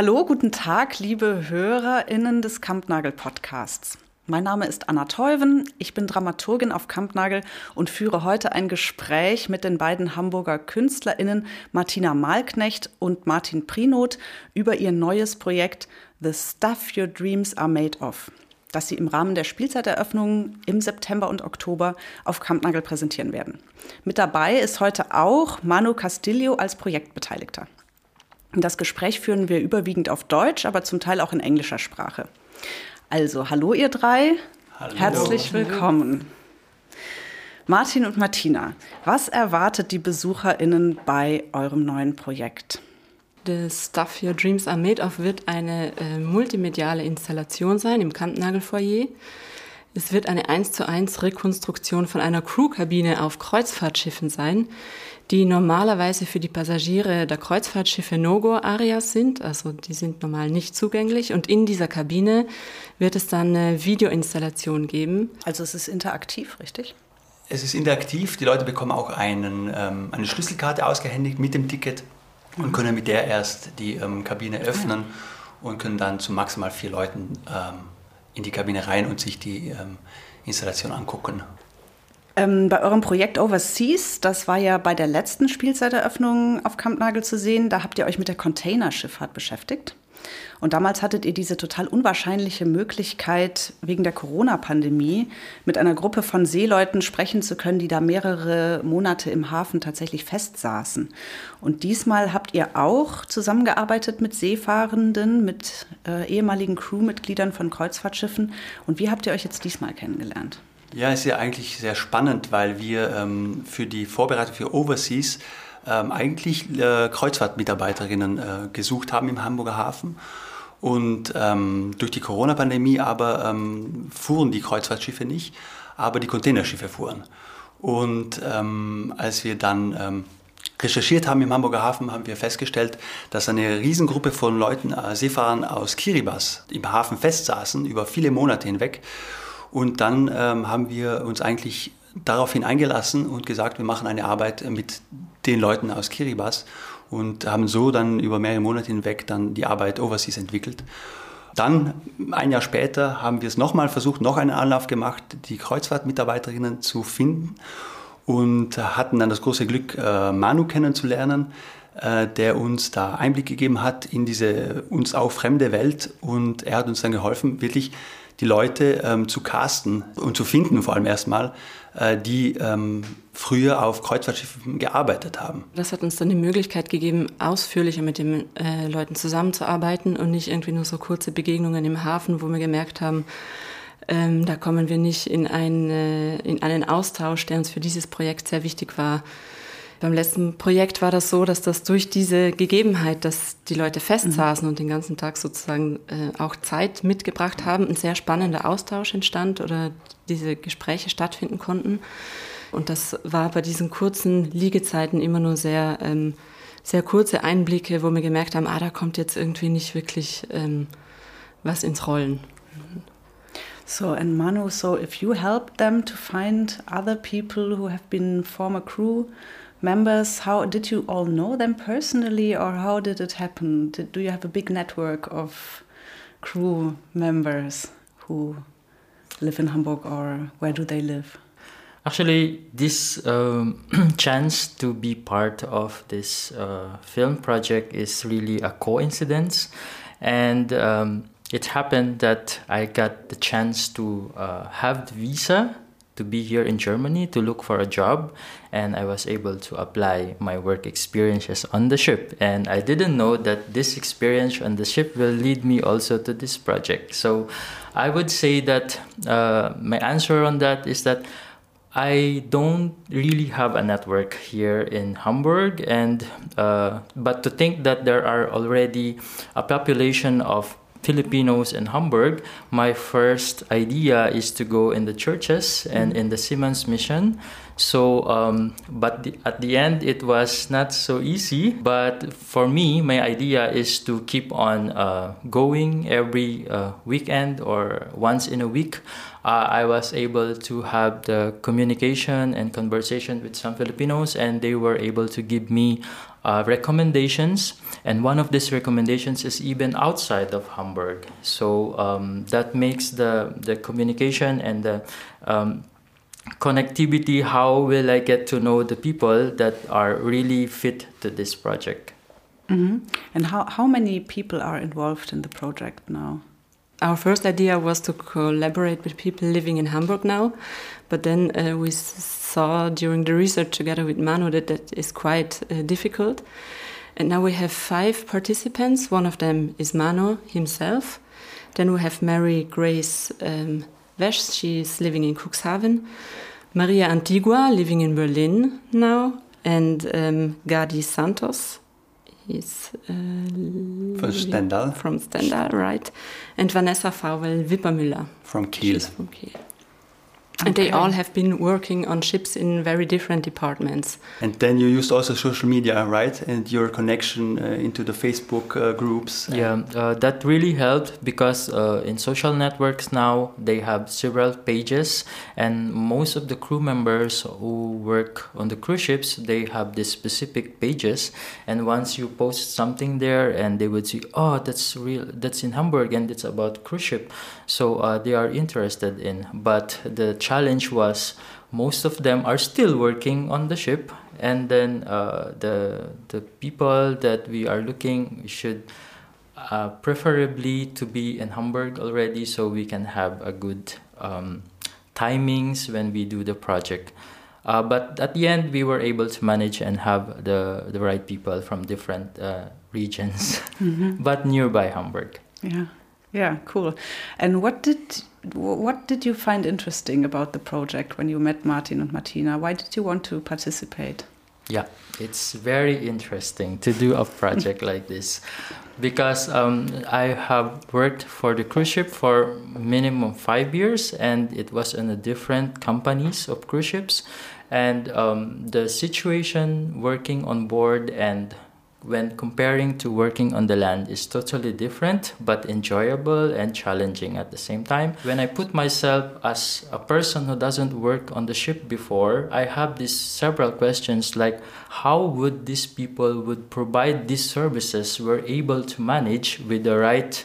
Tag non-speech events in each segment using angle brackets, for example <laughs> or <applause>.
Hallo, guten Tag, liebe HörerInnen des Kampnagel Podcasts. Mein Name ist Anna Teuven, ich bin Dramaturgin auf Kampnagel und führe heute ein Gespräch mit den beiden Hamburger KünstlerInnen Martina Malknecht und Martin Prinoth über ihr neues Projekt The Stuff Your Dreams Are Made Of, das sie im Rahmen der Spielzeiteröffnung im September und Oktober auf Kampnagel präsentieren werden. Mit dabei ist heute auch Manu Castillo als Projektbeteiligter. Das Gespräch führen wir überwiegend auf Deutsch, aber zum Teil auch in englischer Sprache. Also, hallo ihr drei. Hallo. Herzlich willkommen. Martin und Martina, was erwartet die BesucherInnen bei eurem neuen Projekt? The Stuff Your Dreams Are Made Of wird eine äh, multimediale Installation sein im Kampnagelfoyer. Es wird eine 1 zu 1 Rekonstruktion von einer Crewkabine auf Kreuzfahrtschiffen sein, die normalerweise für die Passagiere der Kreuzfahrtschiffe No-Go-Areas sind, also die sind normal nicht zugänglich. Und in dieser Kabine wird es dann eine Videoinstallation geben. Also es ist interaktiv, richtig? Es ist interaktiv. Die Leute bekommen auch einen, ähm, eine Schlüsselkarte ausgehändigt mit dem Ticket und können mit der erst die ähm, Kabine öffnen und können dann zu maximal vier Leuten ähm, in die Kabine rein und sich die ähm, Installation angucken. Ähm, bei eurem Projekt Overseas, das war ja bei der letzten Spielzeiteröffnung auf Kampnagel zu sehen, da habt ihr euch mit der Containerschifffahrt beschäftigt. Und damals hattet ihr diese total unwahrscheinliche Möglichkeit, wegen der Corona-Pandemie mit einer Gruppe von Seeleuten sprechen zu können, die da mehrere Monate im Hafen tatsächlich festsaßen. Und diesmal habt ihr auch zusammengearbeitet mit Seefahrenden, mit äh, ehemaligen Crewmitgliedern von Kreuzfahrtschiffen. Und wie habt ihr euch jetzt diesmal kennengelernt? Ja, ist ja eigentlich sehr spannend, weil wir ähm, für die Vorbereitung für Overseas ähm, eigentlich äh, Kreuzfahrtmitarbeiterinnen äh, gesucht haben im Hamburger Hafen. Und ähm, durch die Corona-Pandemie aber ähm, fuhren die Kreuzfahrtschiffe nicht, aber die Containerschiffe fuhren. Und ähm, als wir dann ähm, recherchiert haben im Hamburger Hafen, haben wir festgestellt, dass eine Riesengruppe von Leuten, äh, Seefahrern aus Kiribati im Hafen festsaßen, über viele Monate hinweg und dann ähm, haben wir uns eigentlich daraufhin eingelassen und gesagt, wir machen eine Arbeit mit den Leuten aus Kiribati und haben so dann über mehrere Monate hinweg dann die Arbeit Overseas entwickelt. Dann, ein Jahr später, haben wir es nochmal versucht, noch einen Anlauf gemacht, die Kreuzfahrtmitarbeiterinnen zu finden und hatten dann das große Glück, äh, Manu kennenzulernen, äh, der uns da Einblick gegeben hat in diese uns auch fremde Welt und er hat uns dann geholfen, wirklich die Leute ähm, zu casten und zu finden, vor allem erstmal, äh, die ähm, früher auf Kreuzfahrtschiffen gearbeitet haben. Das hat uns dann die Möglichkeit gegeben, ausführlicher mit den äh, Leuten zusammenzuarbeiten und nicht irgendwie nur so kurze Begegnungen im Hafen, wo wir gemerkt haben, ähm, da kommen wir nicht in, eine, in einen Austausch, der uns für dieses Projekt sehr wichtig war. Beim letzten Projekt war das so, dass das durch diese Gegebenheit, dass die Leute festsaßen mhm. und den ganzen Tag sozusagen äh, auch Zeit mitgebracht haben, ein sehr spannender Austausch entstand oder diese Gespräche stattfinden konnten. Und das war bei diesen kurzen Liegezeiten immer nur sehr, ähm, sehr kurze Einblicke, wo wir gemerkt haben, ah, da kommt jetzt irgendwie nicht wirklich ähm, was ins Rollen. So, and Manu, so if you help them to find other people who have been former crew members, how did you all know them personally, or how did it happen? Did, do you have a big network of crew members who live in Hamburg, or where do they live? Actually, this um, <clears throat> chance to be part of this uh, film project is really a coincidence, and um, it happened that I got the chance to uh, have the visa to be here in Germany to look for a job, and I was able to apply my work experiences on the ship. And I didn't know that this experience on the ship will lead me also to this project. So I would say that uh, my answer on that is that. I don't really have a network here in Hamburg, and uh, but to think that there are already a population of Filipinos in Hamburg, my first idea is to go in the churches and in the Siemens mission. So, um, but the, at the end, it was not so easy. But for me, my idea is to keep on uh, going every uh, weekend or once in a week. Uh, I was able to have the communication and conversation with some Filipinos, and they were able to give me uh, recommendations, and one of these recommendations is even outside of Hamburg. So um, that makes the the communication and the um, connectivity. How will I get to know the people that are really fit to this project? Mm-hmm. And how how many people are involved in the project now? Our first idea was to collaborate with people living in Hamburg now, but then uh, we saw during the research together with Manu that that is quite uh, difficult. And now we have five participants. One of them is Manu himself. Then we have Mary Grace um, Wesch, she's living in Cuxhaven. Maria Antigua, living in Berlin now. And um, Gadi Santos, He's uh, from Stendal. From Stendal, right. And Vanessa Fauvel-Wippermüller. From Kiel. She's from Kiel. And they all have been working on ships in very different departments. And then you used also social media, right? And your connection uh, into the Facebook uh, groups. Yeah, uh, that really helped because uh, in social networks now they have several pages, and most of the crew members who work on the cruise ships they have these specific pages. And once you post something there, and they would see, oh, that's real, that's in Hamburg, and it's about cruise ship, so uh, they are interested in. But the challenge was most of them are still working on the ship and then uh, the the people that we are looking should uh, preferably to be in Hamburg already so we can have a good um, timings when we do the project. Uh, but at the end, we were able to manage and have the, the right people from different uh, regions, mm-hmm. <laughs> but nearby Hamburg. Yeah, yeah, cool. And what did what did you find interesting about the project when you met Martin and Martina? Why did you want to participate? Yeah, it's very interesting to do a project like this because um, I have worked for the cruise ship for minimum five years and it was in a different companies of cruise ships and um, the situation working on board and when comparing to working on the land is totally different but enjoyable and challenging at the same time. When i put myself as a person who doesn't work on the ship before i have these several questions like how would these people would provide these services we're able to manage with the right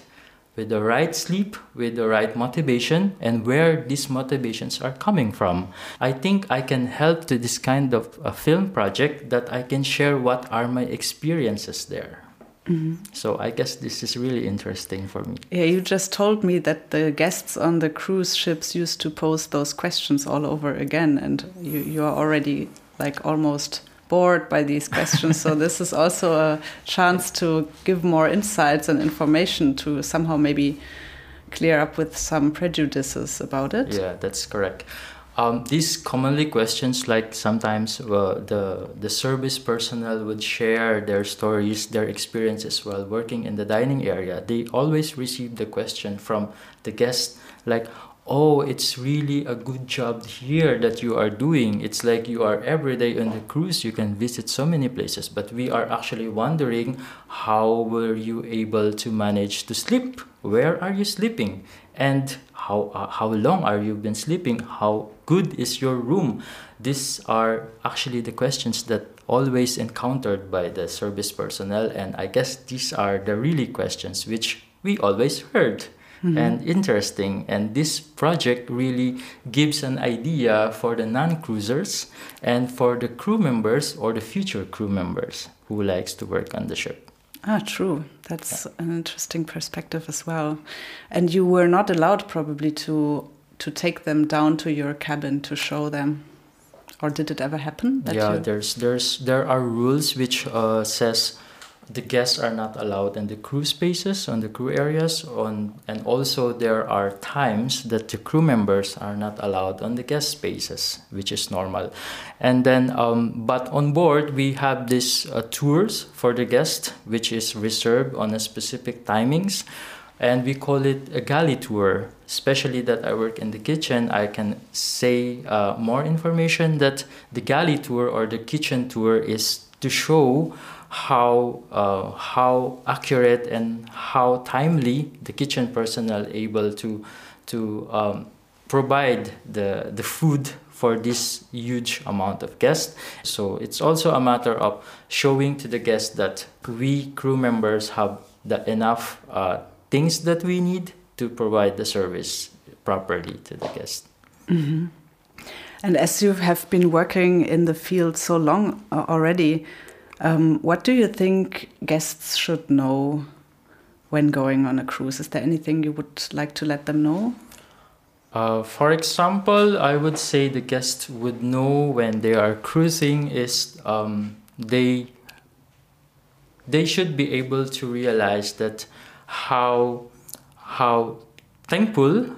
with the right sleep, with the right motivation, and where these motivations are coming from. I think I can help to this kind of a film project that I can share what are my experiences there. Mm-hmm. So I guess this is really interesting for me. Yeah, you just told me that the guests on the cruise ships used to pose those questions all over again, and you, you are already like almost bored by these questions. so this is also a chance to give more insights and information to somehow maybe clear up with some prejudices about it. Yeah, that's correct. Um, these commonly questions like sometimes uh, the the service personnel would share their stories their experiences while working in the dining area they always receive the question from the guests like oh it's really a good job here that you are doing. It's like you are every day on the cruise. You can visit so many places. But we are actually wondering how were you able to manage to sleep? Where are you sleeping? And how uh, how long are you been sleeping? How good is your room? These are actually the questions that always encountered by the service personnel. And i guess these are the really questions which we always heard mm-hmm. and interesting. And this project really gives an idea for the non-cruisers and for the crew members or the future crew members who likes to work on the ship. Ah, true. That's yeah. an interesting perspective as well. And you were not allowed probably to to take them down to your cabin to show them, or did it ever happen? yeah, you... there's there's there are rules which uh, says the guests are not allowed in the crew spaces on the crew areas on and also there are times that the crew members are not allowed on the guest spaces which is normal. And then um, but on board we have these uh, tours for the guest which is reserved on a specific timings. And we call it a galley tour. Especially that i work in the kitchen i can say uh, more information that the galley tour or the kitchen tour is to show how uh, how accurate and how timely the kitchen personnel able to to um, provide the the food for this huge amount of guests. So it's also a matter of showing to the guests that we crew members have the enough uh, things that we need to provide the service properly to the guest. Mm-hmm. And as you have been working in the field so long uh, already, um, what do you think guests should know when going on a cruise? Is there anything you would like to let them know? Uh, for example, I would say the guests would know when they are cruising is um, they they should be able to realize that how how thankful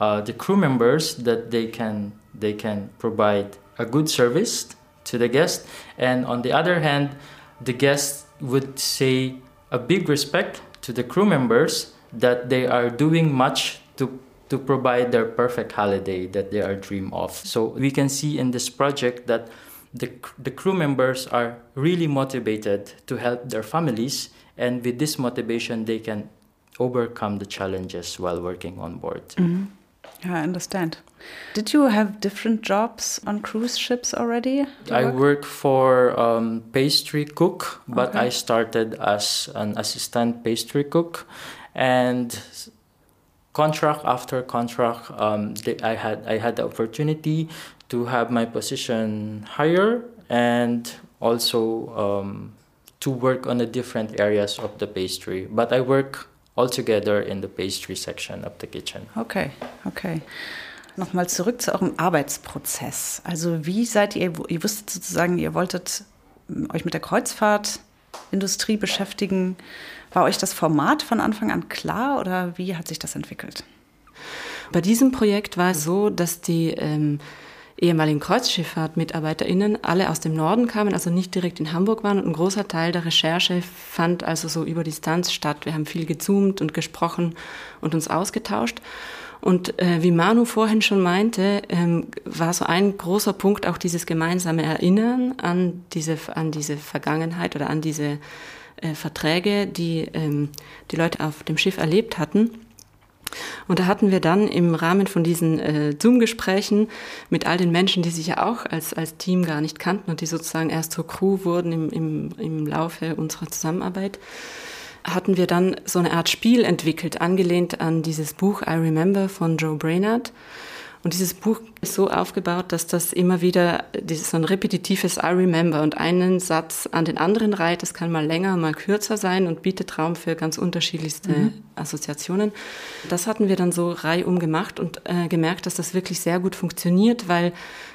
uh, the crew members that they can they can provide a good service to the guest. And on the other hand the guest would say a big respect to the crew members that they are doing much to to provide their perfect holiday that they are dream of. So we can see in this project that the, the crew members are really motivated to help their families. And with this motivation they can overcome the challenges while working on board. Mm-hmm. I understand. Did you have different jobs on cruise ships already? I work, work for um, pastry cook, but okay. I started as an assistant pastry cook, and contract after contract, um, I had I had the opportunity to have my position higher and also um, to work on the different areas of the pastry. But I work altogether in the pastry section of the kitchen. Okay, okay. Nochmal zurück zu eurem Arbeitsprozess. Also wie seid ihr, ihr wusstet sozusagen, ihr wolltet euch mit der Kreuzfahrtindustrie beschäftigen. War euch das Format von Anfang an klar oder wie hat sich das entwickelt? Bei diesem Projekt war es so, dass die ähm, ehemaligen KreuzschifffahrtmitarbeiterInnen alle aus dem Norden kamen, also nicht direkt in Hamburg waren. Und ein großer Teil der Recherche fand also so über Distanz statt. Wir haben viel gezoomt und gesprochen und uns ausgetauscht. Und äh, wie Manu vorhin schon meinte, ähm, war so ein großer Punkt auch dieses gemeinsame Erinnern an diese, an diese Vergangenheit oder an diese äh, Verträge, die ähm, die Leute auf dem Schiff erlebt hatten. Und da hatten wir dann im Rahmen von diesen äh, Zoom-Gesprächen mit all den Menschen, die sich ja auch als, als Team gar nicht kannten und die sozusagen erst zur Crew wurden im, im, im Laufe unserer Zusammenarbeit, hatten wir dann so eine Art Spiel entwickelt, angelehnt an dieses Buch I Remember von Joe Brainerd. Und dieses Buch ist so aufgebaut, dass das immer wieder dieses so ein repetitives I remember und einen Satz an den anderen reiht. Das kann mal länger, mal kürzer sein und bietet Raum für ganz unterschiedlichste mhm. Assoziationen. Das hatten wir dann so reihum gemacht und äh, gemerkt, dass das wirklich sehr gut funktioniert, weil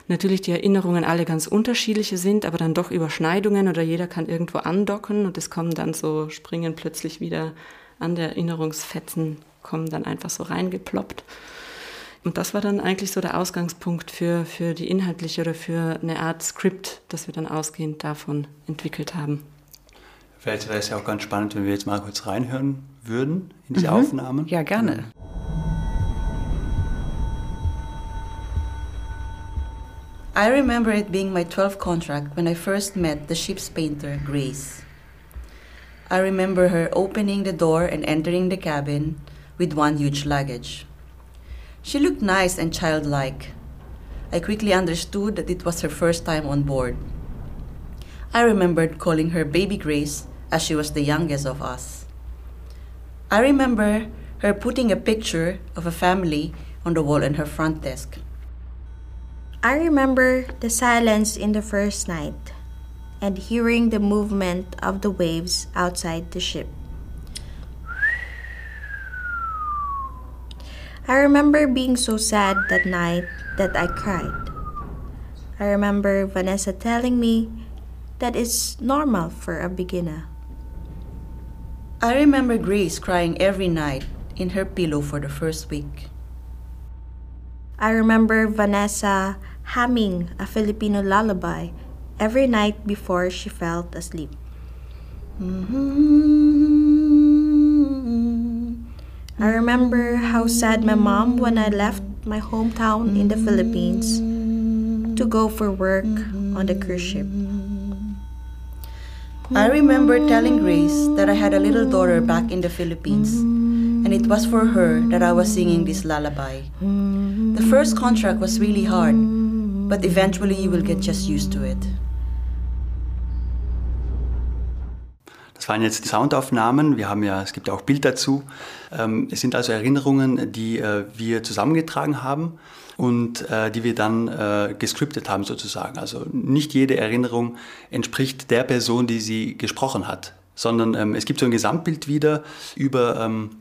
natürlich die Erinnerungen alle ganz unterschiedliche sind, aber dann doch Überschneidungen oder jeder kann irgendwo andocken und es kommen dann so, springen plötzlich wieder an der Erinnerungsfetzen, kommen dann einfach so reingeploppt. Und das war dann eigentlich so der Ausgangspunkt für, für die inhaltliche oder für eine Art Skript, das wir dann ausgehend davon entwickelt haben. Vielleicht wäre es ja auch ganz spannend, wenn wir jetzt mal kurz reinhören würden in diese mhm. Aufnahme. Ja, gerne. I remember it being my 12th contract when I first met the ship's painter, Grace. I remember her opening the door and entering the cabin with one huge luggage. She looked nice and childlike. I quickly understood that it was her first time on board. I remembered calling her Baby Grace as she was the youngest of us. I remember her putting a picture of a family on the wall in her front desk. I remember the silence in the first night and hearing the movement of the waves outside the ship. I remember being so sad that night that I cried. I remember Vanessa telling me that it's normal for a beginner. I remember Grace crying every night in her pillow for the first week. I remember Vanessa humming a Filipino lullaby every night before she fell asleep. Mm-hmm. I remember how sad my mom when I left my hometown in the Philippines to go for work on the cruise ship. I remember telling Grace that I had a little daughter back in the Philippines, and it was for her that I was singing this lullaby. The first contract was really hard, but eventually you will get just used to it. Das waren jetzt Soundaufnahmen. Wir haben ja, es gibt ja auch Bild dazu. Ähm, es sind also Erinnerungen, die äh, wir zusammengetragen haben und äh, die wir dann äh, gescriptet haben sozusagen. Also nicht jede Erinnerung entspricht der Person, die sie gesprochen hat, sondern ähm, es gibt so ein Gesamtbild wieder über ähm,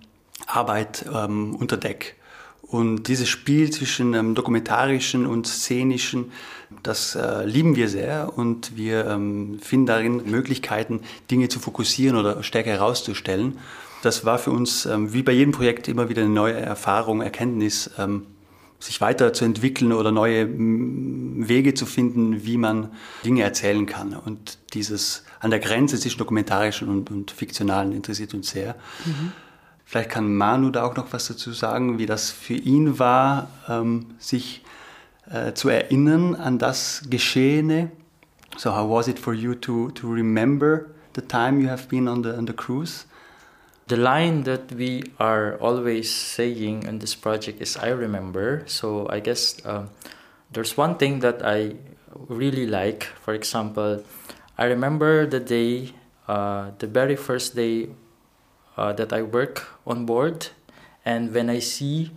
Arbeit unter Deck. Und dieses Spiel zwischen dokumentarischen und szenischen, das äh, lieben wir sehr und wir ähm, finden darin Möglichkeiten, Dinge zu fokussieren oder stärker herauszustellen. Das war für uns, ähm, wie bei jedem Projekt, immer wieder eine neue Erfahrung, Erkenntnis, ähm, sich weiterzuentwickeln oder neue Wege zu finden, wie man Dinge erzählen kann. Und dieses an der Grenze zwischen dokumentarischen und, und fiktionalen interessiert uns sehr. Mhm. Vielleicht kann Manu da auch noch was dazu sagen, wie das für ihn war, ähm, sich äh, zu erinnern an das Geschehene. So how was it for you to, to remember the time you have been on the, on the cruise? The line that we are always saying in this project is I remember. So I guess uh, there's one thing that I really like. For example, I remember the day, uh, the very first day uh, that I work on board, and when I see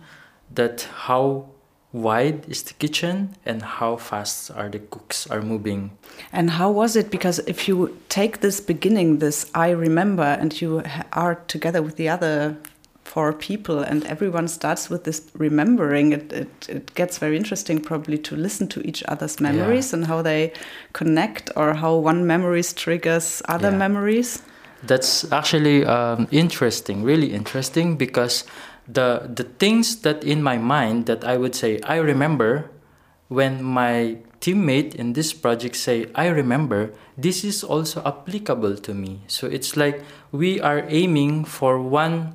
that how wide is the kitchen and how fast are the cooks are moving and how was it because if you take this beginning this i remember and you are together with the other four people and everyone starts with this remembering it, it, it gets very interesting probably to listen to each other's memories yeah. and how they connect or how one memories triggers other yeah. memories that's actually um, interesting, really interesting, because the the things that in my mind that I would say I remember when my teammate in this project say I remember this is also applicable to me. So it's like we are aiming for one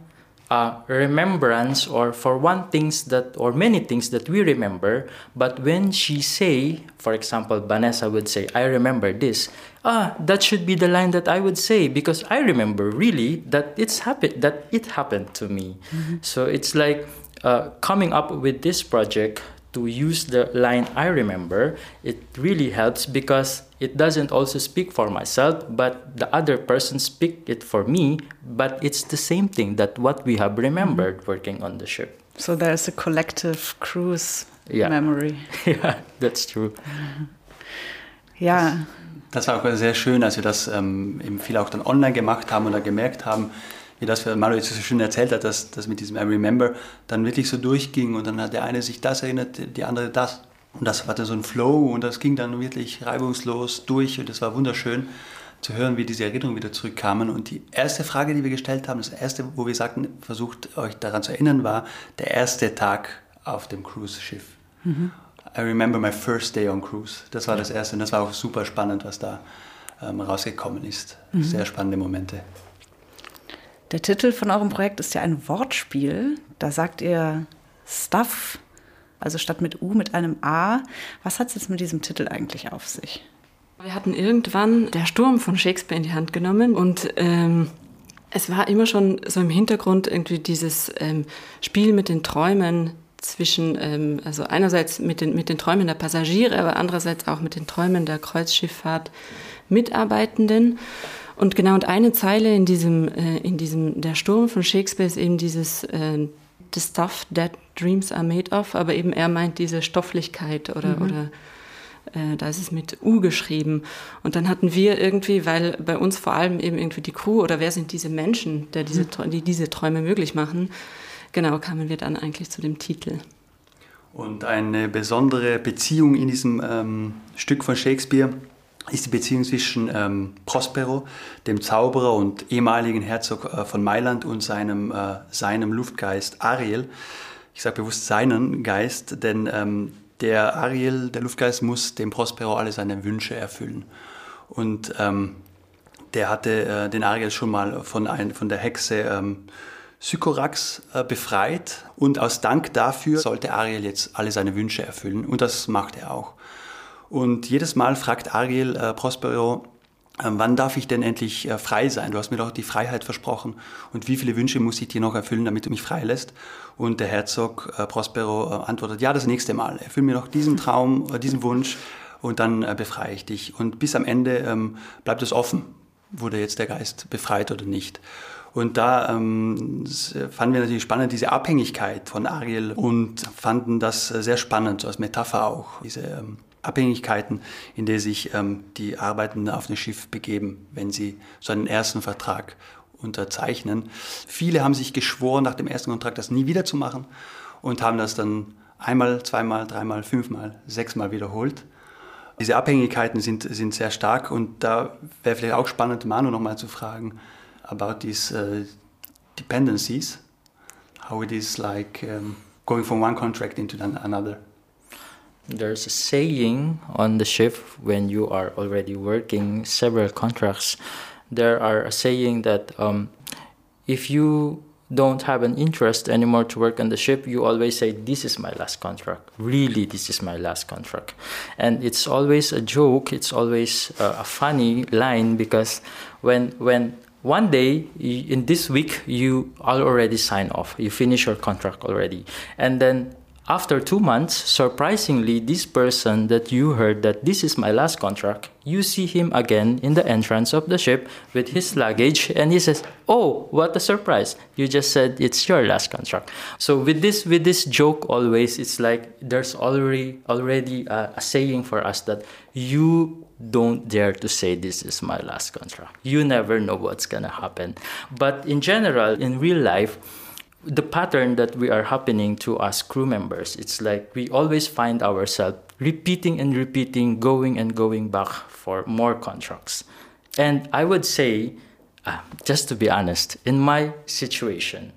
uh, remembrance or for one things that or many things that we remember but when she say for example vanessa would say i remember this ah that should be the line that i would say because i remember really that it's happened that it happened to me mm-hmm. so it's like uh, coming up with this project to use the line I remember, it really helps because it doesn't also speak for myself, but the other person speak it for me, but it's the same thing that what we have remembered mm-hmm. working on the ship. So there's a collective cruise yeah. memory. <laughs> yeah, that's true. Ja. Das war auch sehr schön, als wir das ähm, eben viel auch dann online gemacht haben und da gemerkt haben, wie das Manuel so schön erzählt hat, dass das mit diesem I Remember dann wirklich so durchging und dann hat der eine sich das erinnert, die andere das. Und das hatte so ein Flow und das ging dann wirklich reibungslos durch und es war wunderschön zu hören, wie diese Erinnerungen wieder zurückkamen. Und die erste Frage, die wir gestellt haben, das erste, wo wir sagten, versucht euch daran zu erinnern, war der erste Tag auf dem Cruise-Schiff. Mhm. I remember my first day on cruise. Das war das erste und das war auch super spannend, was da ähm, rausgekommen ist. Mhm. Sehr spannende Momente. Der Titel von eurem Projekt ist ja ein Wortspiel. Da sagt ihr Stuff, also statt mit U mit einem A. Was hat es jetzt mit diesem Titel eigentlich auf sich? Wir hatten irgendwann der Sturm von Shakespeare in die Hand genommen und ähm, es war immer schon so im Hintergrund irgendwie dieses ähm, Spiel mit den Träumen zwischen, ähm, also einerseits mit den, mit den Träumen der Passagiere, aber andererseits auch mit den Träumen der Kreuzschifffahrt Mitarbeitenden. Und genau, und eine Zeile in diesem, äh, in diesem, der Sturm von Shakespeare ist eben dieses, äh, the stuff that dreams are made of, aber eben er meint diese Stofflichkeit oder, mhm. oder äh, da ist es mit U geschrieben. Und dann hatten wir irgendwie, weil bei uns vor allem eben irgendwie die Crew oder wer sind diese Menschen, der diese, mhm. die diese Träume möglich machen, genau, kamen wir dann eigentlich zu dem Titel. Und eine besondere Beziehung in diesem ähm, Stück von Shakespeare ist die Beziehung zwischen ähm, Prospero, dem Zauberer und ehemaligen Herzog äh, von Mailand, und seinem, äh, seinem Luftgeist Ariel. Ich sage bewusst seinen Geist, denn ähm, der Ariel, der Luftgeist, muss dem Prospero alle seine Wünsche erfüllen. Und ähm, der hatte äh, den Ariel schon mal von, ein, von der Hexe Sykorax äh, befreit und aus Dank dafür sollte Ariel jetzt alle seine Wünsche erfüllen und das macht er auch. Und jedes Mal fragt Ariel äh, Prospero, ähm, wann darf ich denn endlich äh, frei sein? Du hast mir doch die Freiheit versprochen. Und wie viele Wünsche muss ich dir noch erfüllen, damit du mich freilässt? Und der Herzog äh, Prospero äh, antwortet, ja, das nächste Mal. Erfüll mir doch diesen Traum, äh, diesen Wunsch und dann äh, befreie ich dich. Und bis am Ende ähm, bleibt es offen, wurde jetzt der Geist befreit oder nicht. Und da ähm, fanden wir natürlich spannend diese Abhängigkeit von Ariel und fanden das äh, sehr spannend, so als Metapher auch, diese ähm, Abhängigkeiten, in der sich ähm, die Arbeitenden auf ein Schiff begeben, wenn sie so einen ersten Vertrag unterzeichnen. Viele haben sich geschworen, nach dem ersten Kontrakt das nie wieder zu machen und haben das dann einmal, zweimal, dreimal, fünfmal, sechsmal wiederholt. Diese Abhängigkeiten sind, sind sehr stark und da wäre vielleicht auch spannend, Manu nochmal zu fragen about these uh, dependencies, how it is like um, going from one contract into another. There's a saying on the ship when you are already working several contracts. There are a saying that um, if you don't have an interest anymore to work on the ship, you always say, This is my last contract. Really, this is my last contract. And it's always a joke, it's always uh, a funny line because when, when one day in this week you already sign off, you finish your contract already. And then after two months, surprisingly, this person that you heard that this is my last contract, you see him again in the entrance of the ship with his luggage, and he says, "Oh, what a surprise! You just said it's your last contract." So with this with this joke, always it's like there's already already a, a saying for us that you don't dare to say this is my last contract. You never know what's gonna happen. But in general, in real life the pattern that we are happening to us crew members it's like we always find ourselves repeating and repeating going and going back for more contracts and i would say uh, just to be honest in my situation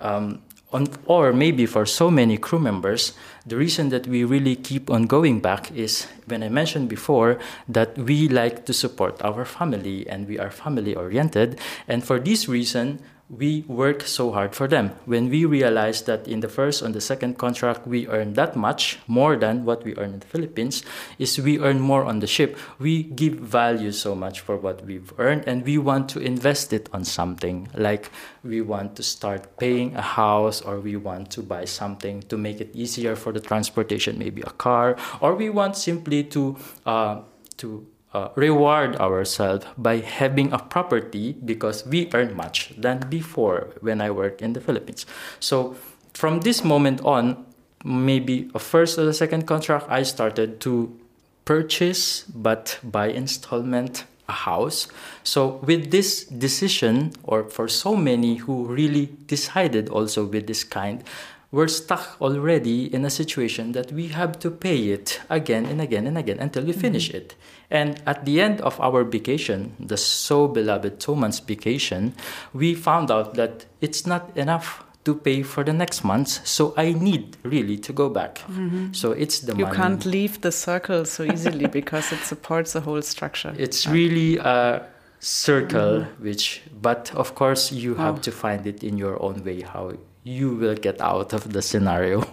um, on, or maybe for so many crew members the reason that we really keep on going back is when i mentioned before that we like to support our family and we are family oriented and for this reason we work so hard for them. When we realize that in the first and the second contract we earn that much more than what we earn in the Philippines, is we earn more on the ship. We give value so much for what we've earned and we want to invest it on something. Like we want to start paying a house or we want to buy something to make it easier for the transportation, maybe a car, or we want simply to uh, to uh, reward ourselves by having a property because we earn much than before when I work in the Philippines. So from this moment on, maybe a first or a second contract, I started to purchase but by installment a house. So with this decision, or for so many who really decided also with this kind, we're stuck already in a situation that we have to pay it again and again and again until we finish mm-hmm. it. And at the end of our vacation, the so beloved two months vacation, we found out that it's not enough to pay for the next month. So I need really to go back. Mm-hmm. So it's the you money. can't leave the circle so easily <laughs> because it supports the whole structure. It's really a circle, mm-hmm. which, but of course, you have oh. to find it in your own way how you will get out of the scenario.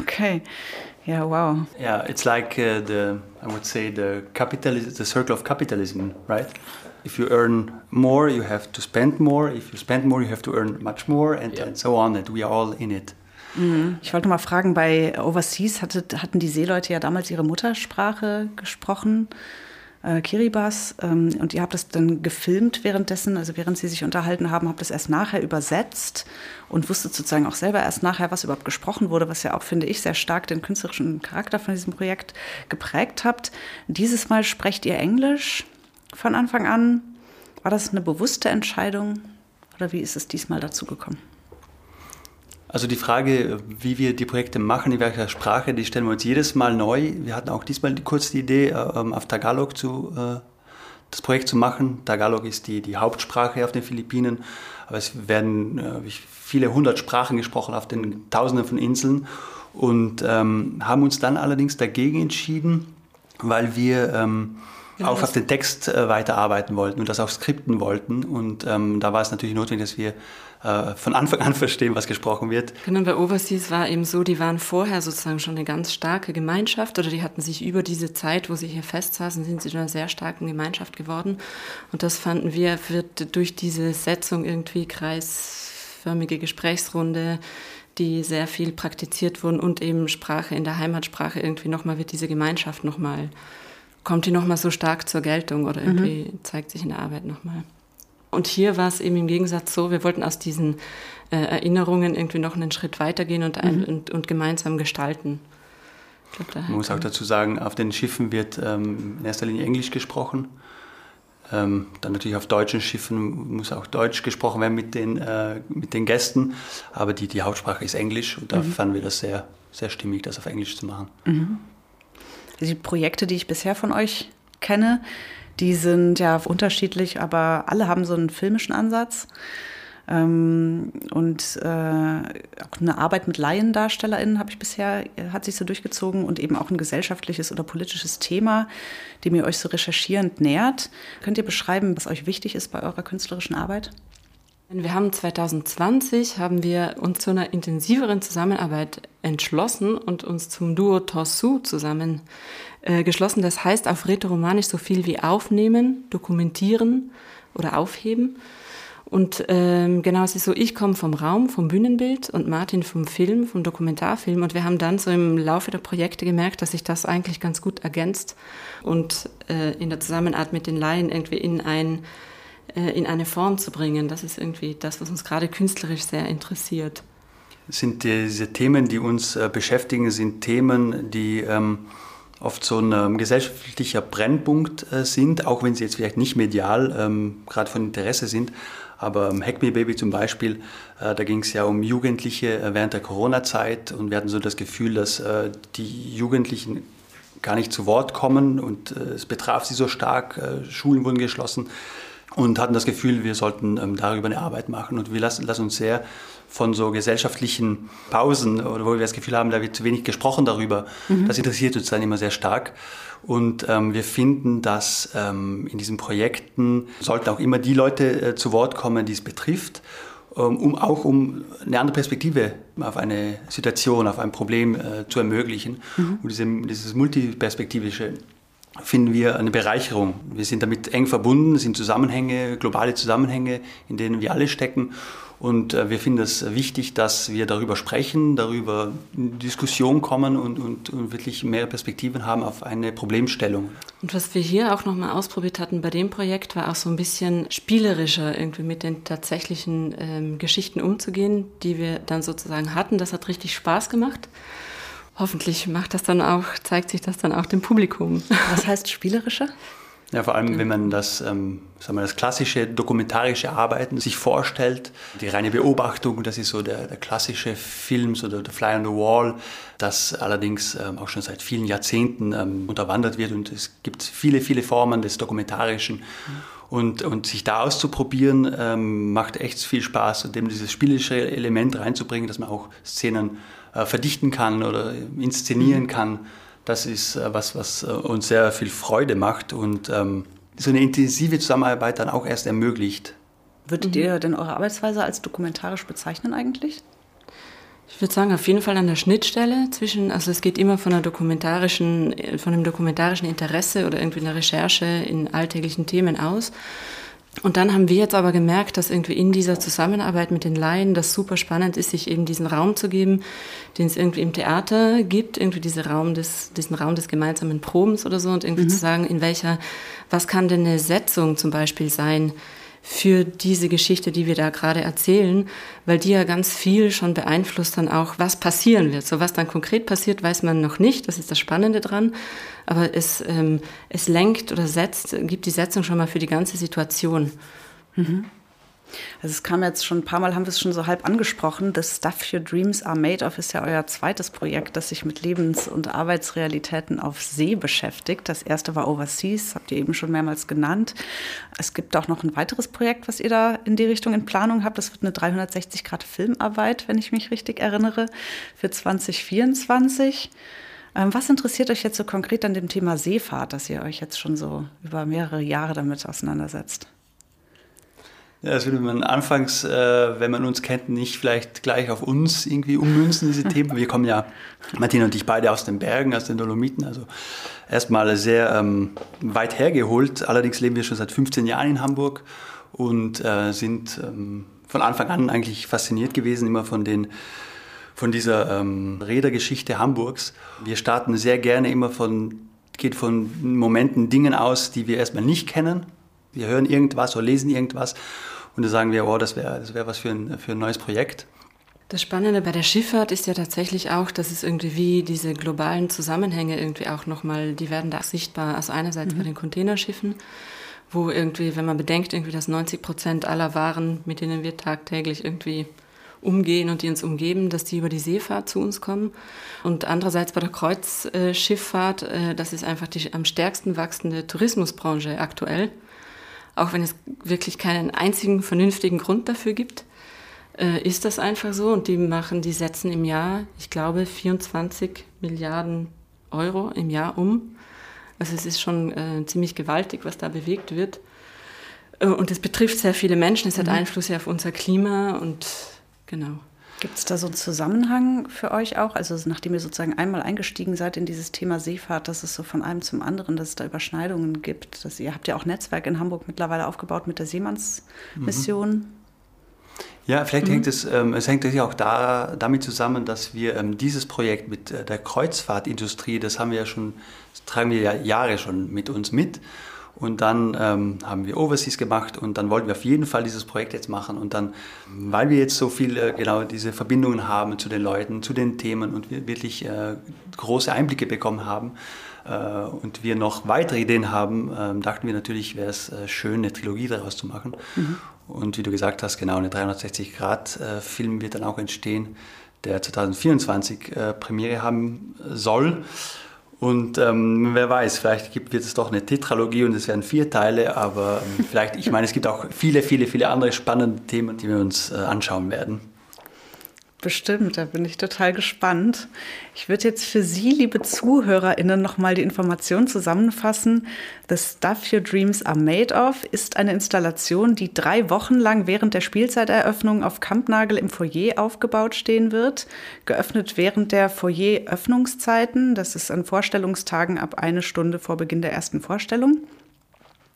Okay. Yeah, wow. Yeah, it's like uh, the, I would say, the capitalism, the circle of capitalism, right? If you earn more, you have to spend more. If you spend more, you have to earn much more, and, yeah. and so on. And we are all in it. Mhm. Ich wollte mal fragen, bei Overseas hatte, hatten die Seeleute ja damals ihre Muttersprache gesprochen äh, Kiribati. Ähm, und ihr habt das dann gefilmt währenddessen, also während sie sich unterhalten haben, habt das erst nachher übersetzt und wusstet sozusagen auch selber erst nachher, was überhaupt gesprochen wurde, was ja auch, finde ich, sehr stark den künstlerischen Charakter von diesem Projekt geprägt habt. Dieses Mal sprecht ihr Englisch von Anfang an. War das eine bewusste Entscheidung oder wie ist es diesmal dazu gekommen? Also die Frage, wie wir die Projekte machen, in welcher Sprache, die stellen wir uns jedes Mal neu. Wir hatten auch diesmal kurz die Idee, ähm, auf Tagalog zu, äh, das Projekt zu machen. Tagalog ist die, die Hauptsprache auf den Philippinen, aber es werden äh, viele hundert Sprachen gesprochen auf den Tausenden von Inseln und ähm, haben uns dann allerdings dagegen entschieden, weil wir ähm, genau. auch auf den Text äh, weiterarbeiten wollten und das auch skripten wollten. Und ähm, da war es natürlich notwendig, dass wir äh, von Anfang an verstehen, was gesprochen wird. Genau, bei Overseas war eben so, die waren vorher sozusagen schon eine ganz starke Gemeinschaft oder die hatten sich über diese Zeit, wo sie hier festsaßen, sind sie zu einer sehr starken Gemeinschaft geworden. Und das fanden wir, wird durch diese Setzung irgendwie kreisförmige Gesprächsrunde, die sehr viel praktiziert wurden und eben Sprache in der Heimatsprache irgendwie nochmal wird diese Gemeinschaft nochmal, kommt die nochmal so stark zur Geltung oder irgendwie mhm. zeigt sich in der Arbeit nochmal. Und hier war es eben im Gegensatz so, wir wollten aus diesen äh, Erinnerungen irgendwie noch einen Schritt weitergehen und, ein, mhm. und, und, gemeinsam gestalten. Glaub, Man muss auch dazu sagen, auf den Schiffen wird ähm, in erster Linie Englisch gesprochen. Ähm, dann natürlich auf deutschen Schiffen muss auch Deutsch gesprochen werden mit den, äh, mit den Gästen, aber die, die Hauptsprache ist Englisch und da mhm. fanden wir das sehr, sehr stimmig, das auf Englisch zu machen. Mhm. Die Projekte, die ich bisher von euch kenne, die sind ja unterschiedlich, aber alle haben so einen filmischen Ansatz. Ähm, und äh, eine Arbeit mit LaiendarstellerInnen habe ich bisher, hat sich so durchgezogen und eben auch ein gesellschaftliches oder politisches Thema, dem ihr euch so recherchierend nähert. Könnt ihr beschreiben, was euch wichtig ist bei eurer künstlerischen Arbeit? Wir haben 2020 haben wir uns zu einer intensiveren Zusammenarbeit entschlossen und uns zum Duo Torsu zusammen äh, geschlossen. Das heißt auf Rätoromanisch so viel wie aufnehmen, dokumentieren oder aufheben. Und ähm, genau, es ist so, ich komme vom Raum, vom Bühnenbild und Martin vom Film, vom Dokumentarfilm. Und wir haben dann so im Laufe der Projekte gemerkt, dass sich das eigentlich ganz gut ergänzt und äh, in der Zusammenarbeit mit den Laien irgendwie in ein äh, in eine Form zu bringen. Das ist irgendwie das, was uns gerade künstlerisch sehr interessiert. Sind diese Themen, die uns äh, beschäftigen, sind Themen, die ähm, oft so ein ähm, gesellschaftlicher Brennpunkt äh, sind, auch wenn sie jetzt vielleicht nicht medial ähm, gerade von Interesse sind. Aber ähm, Hack Me Baby zum Beispiel, äh, da ging es ja um Jugendliche äh, während der Corona-Zeit und wir hatten so das Gefühl, dass äh, die Jugendlichen gar nicht zu Wort kommen und äh, es betraf sie so stark. Schulen wurden geschlossen und hatten das Gefühl, wir sollten ähm, darüber eine Arbeit machen. Und wir lassen, lassen uns sehr von so gesellschaftlichen Pausen, oder wo wir das Gefühl haben, da wird zu wenig gesprochen darüber. Mhm. Das interessiert uns dann immer sehr stark. Und ähm, wir finden, dass ähm, in diesen Projekten sollten auch immer die Leute äh, zu Wort kommen, die es betrifft, ähm, um auch um eine andere Perspektive auf eine Situation, auf ein Problem äh, zu ermöglichen. Mhm. Und diese, dieses multiperspektivische finden wir eine Bereicherung. Wir sind damit eng verbunden, es sind Zusammenhänge, globale Zusammenhänge, in denen wir alle stecken. Und äh, wir finden es wichtig, dass wir darüber sprechen, darüber in Diskussion kommen und, und, und, wirklich mehr Perspektiven haben auf eine Problemstellung. Und was wir hier auch nochmal ausprobiert hatten bei dem Projekt, war auch so ein bisschen spielerischer irgendwie mit den tatsächlichen ähm, Geschichten umzugehen, die wir dann sozusagen hatten. Das hat richtig Spaß gemacht hoffentlich macht das dann auch, zeigt sich das dann auch dem Publikum. Was heißt spielerischer? Ja, vor allem, wenn man das, ähm, sagen wir, das klassische dokumentarische Arbeiten sich vorstellt, die reine Beobachtung, das ist so der, der klassische Film, so der, der, Fly on the Wall, das allerdings ähm, auch schon seit vielen Jahrzehnten ähm, unterwandert wird und es gibt viele, viele Formen des Dokumentarischen. Und, und sich da auszuprobieren, ähm, macht echt viel Spaß und dem dieses spielische Element reinzubringen, dass man auch Szenen äh, verdichten kann oder inszenieren mhm. kann, das ist äh, was, was äh, uns sehr viel Freude macht und ähm, so eine intensive Zusammenarbeit dann auch erst ermöglicht. Würdet mhm. ihr denn eure Arbeitsweise als dokumentarisch bezeichnen eigentlich? Ich würde sagen, auf jeden Fall an der Schnittstelle zwischen, also es geht immer von einer dokumentarischen, von einem dokumentarischen Interesse oder irgendwie einer Recherche in alltäglichen Themen aus. Und dann haben wir jetzt aber gemerkt, dass irgendwie in dieser Zusammenarbeit mit den Laien das super spannend ist, sich eben diesen Raum zu geben, den es irgendwie im Theater gibt, irgendwie diese Raum des, diesen Raum des gemeinsamen Probens oder so und irgendwie mhm. zu sagen, in welcher, was kann denn eine Setzung zum Beispiel sein, für diese Geschichte, die wir da gerade erzählen, weil die ja ganz viel schon beeinflusst dann auch, was passieren wird. So was dann konkret passiert, weiß man noch nicht. Das ist das Spannende dran. Aber es, ähm, es lenkt oder setzt, gibt die Setzung schon mal für die ganze Situation. Mhm. Also es kam jetzt schon ein paar Mal, haben wir es schon so halb angesprochen. Das Stuff Your Dreams Are Made Of ist ja euer zweites Projekt, das sich mit Lebens- und Arbeitsrealitäten auf See beschäftigt. Das erste war Overseas, habt ihr eben schon mehrmals genannt. Es gibt auch noch ein weiteres Projekt, was ihr da in die Richtung in Planung habt. Das wird eine 360-Grad-Filmarbeit, wenn ich mich richtig erinnere, für 2024. Ähm, was interessiert euch jetzt so konkret an dem Thema Seefahrt, dass ihr euch jetzt schon so über mehrere Jahre damit auseinandersetzt? Das würde man anfangs, äh, wenn man uns kennt, nicht vielleicht gleich auf uns irgendwie ummünzen, diese Themen. Wir kommen ja, Martina und ich, beide aus den Bergen, aus den Dolomiten, also erstmal sehr ähm, weit hergeholt. Allerdings leben wir schon seit 15 Jahren in Hamburg und äh, sind ähm, von Anfang an eigentlich fasziniert gewesen, immer von den von dieser ähm, Rädergeschichte Hamburgs. Wir starten sehr gerne immer von, geht von Momenten, Dingen aus, die wir erstmal nicht kennen. Wir hören irgendwas oder lesen irgendwas und dann sagen wir, oh, das wäre das wär was für ein, für ein neues Projekt. Das Spannende bei der Schifffahrt ist ja tatsächlich auch, dass es irgendwie wie diese globalen Zusammenhänge irgendwie auch nochmal, die werden da sichtbar. Also einerseits mhm. bei den Containerschiffen, wo irgendwie, wenn man bedenkt, irgendwie, dass 90 Prozent aller Waren, mit denen wir tagtäglich irgendwie umgehen und die uns umgeben, dass die über die Seefahrt zu uns kommen. Und andererseits bei der Kreuzschifffahrt, äh, das ist einfach die am stärksten wachsende Tourismusbranche aktuell auch wenn es wirklich keinen einzigen vernünftigen Grund dafür gibt, äh, ist das einfach so. Und die machen, die setzen im Jahr, ich glaube, 24 Milliarden Euro im Jahr um. Also es ist schon äh, ziemlich gewaltig, was da bewegt wird. Äh, und es betrifft sehr viele Menschen, es hat mhm. Einfluss auf unser Klima und genau. Gibt es da so einen Zusammenhang für euch auch? Also nachdem ihr sozusagen einmal eingestiegen seid in dieses Thema Seefahrt, dass es so von einem zum anderen, dass es da Überschneidungen gibt. Dass ihr habt ja auch Netzwerk in Hamburg mittlerweile aufgebaut mit der Seemannsmission. Mhm. Ja, vielleicht mhm. hängt es, ähm, es hängt ja auch da, damit zusammen, dass wir ähm, dieses Projekt mit äh, der Kreuzfahrtindustrie, das haben wir ja schon, das tragen wir ja Jahre schon mit uns mit. Und dann ähm, haben wir Overseas gemacht und dann wollten wir auf jeden Fall dieses Projekt jetzt machen. Und dann, weil wir jetzt so viel äh, genau diese Verbindungen haben zu den Leuten, zu den Themen und wir wirklich äh, große Einblicke bekommen haben äh, und wir noch weitere Ideen haben, ähm, dachten wir natürlich, wäre es äh, schön, eine Trilogie daraus zu machen. Mhm. Und wie du gesagt hast, genau eine 360-Grad-Film wird dann auch entstehen, der 2024 äh, Premiere haben soll. Und ähm, wer weiß, vielleicht gibt, wird es doch eine Tetralogie und es werden vier Teile, aber ähm, vielleicht, ich meine, es gibt auch viele, viele, viele andere spannende Themen, die wir uns äh, anschauen werden. Bestimmt, da bin ich total gespannt. Ich würde jetzt für Sie, liebe ZuhörerInnen, nochmal die Information zusammenfassen. The Stuff Your Dreams Are Made Of ist eine Installation, die drei Wochen lang während der Spielzeiteröffnung auf Kampnagel im Foyer aufgebaut stehen wird. Geöffnet während der Foyer-Öffnungszeiten. Das ist an Vorstellungstagen ab eine Stunde vor Beginn der ersten Vorstellung.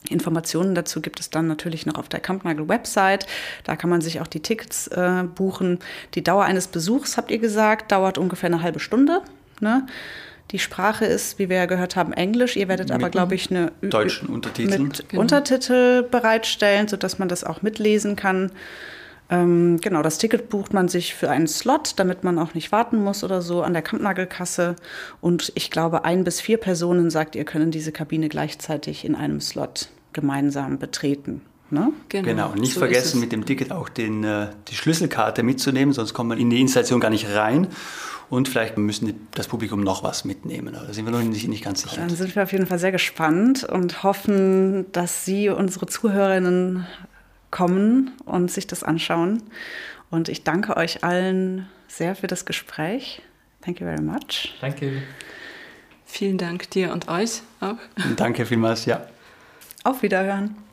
Informationen dazu gibt es dann natürlich noch auf der Kampnagel-Website. Da kann man sich auch die Tickets äh, buchen. Die Dauer eines Besuchs, habt ihr gesagt, dauert ungefähr eine halbe Stunde. Ne? Die Sprache ist, wie wir ja gehört haben, Englisch. Ihr werdet mit aber, glaube ich, eine deutschen Untertitel, mit genau. Untertitel bereitstellen, sodass man das auch mitlesen kann. Ähm, genau, das Ticket bucht man sich für einen Slot, damit man auch nicht warten muss oder so an der Kampnagelkasse. Und ich glaube, ein bis vier Personen, sagt ihr, können diese Kabine gleichzeitig in einem Slot gemeinsam betreten. Ne? Genau. genau. Und nicht so vergessen, mit dem Ticket auch den, äh, die Schlüsselkarte mitzunehmen, sonst kommt man in die Installation gar nicht rein. Und vielleicht müssen das Publikum noch was mitnehmen. Da sind wir noch nicht, nicht ganz sicher. Dann sind wir auf jeden Fall sehr gespannt und hoffen, dass Sie, unsere Zuhörerinnen, kommen und sich das anschauen. Und ich danke euch allen sehr für das Gespräch. Thank you very much. Danke. Vielen Dank dir und euch auch. Danke vielmals, ja. Auf Wiederhören.